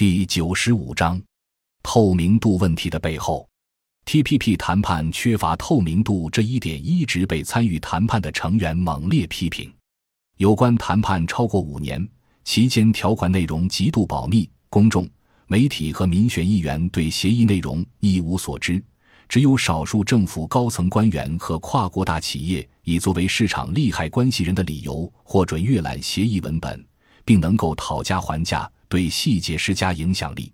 第九十五章，透明度问题的背后，TPP 谈判缺乏透明度这一点一直被参与谈判的成员猛烈批评。有关谈判超过五年，期间条款内容极度保密，公众、媒体和民选议员对协议内容一无所知。只有少数政府高层官员和跨国大企业以作为市场利害关系人的理由获准阅览协议文本，并能够讨价还价。对细节施加影响力。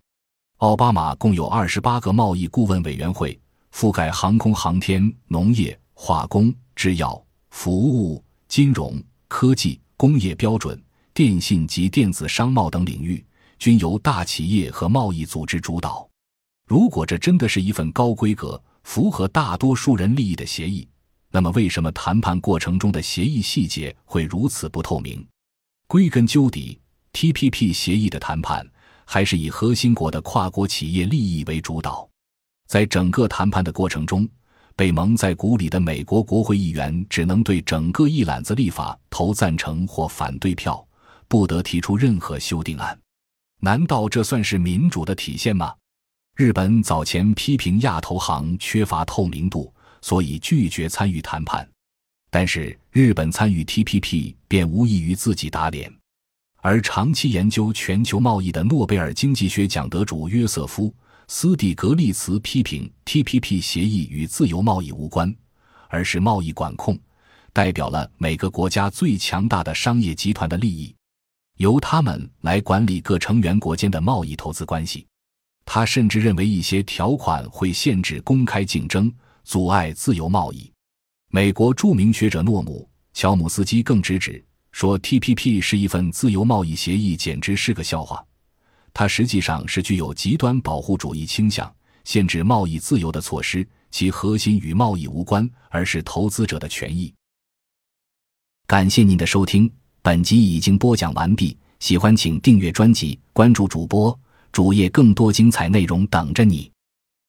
奥巴马共有二十八个贸易顾问委员会，覆盖航空航天、农业、化工、制药、服务、金融、科技、工业标准、电信及电子商贸等领域，均由大企业和贸易组织主导。如果这真的是一份高规格、符合大多数人利益的协议，那么为什么谈判过程中的协议细节会如此不透明？归根究底。TPP 协议的谈判还是以核心国的跨国企业利益为主导，在整个谈判的过程中，被蒙在鼓里的美国国会议员只能对整个一揽子立法投赞成或反对票，不得提出任何修订案。难道这算是民主的体现吗？日本早前批评亚投行缺乏透明度，所以拒绝参与谈判，但是日本参与 TPP 便无异于自己打脸。而长期研究全球贸易的诺贝尔经济学奖得主约瑟夫·斯蒂格利茨批评 TPP 协议与自由贸易无关，而是贸易管控，代表了每个国家最强大的商业集团的利益，由他们来管理各成员国间的贸易投资关系。他甚至认为一些条款会限制公开竞争，阻碍自由贸易。美国著名学者诺姆·乔姆斯基更直指。说 TPP 是一份自由贸易协议，简直是个笑话。它实际上是具有极端保护主义倾向、限制贸易自由的措施，其核心与贸易无关，而是投资者的权益。感谢您的收听，本集已经播讲完毕。喜欢请订阅专辑，关注主播主页，更多精彩内容等着你。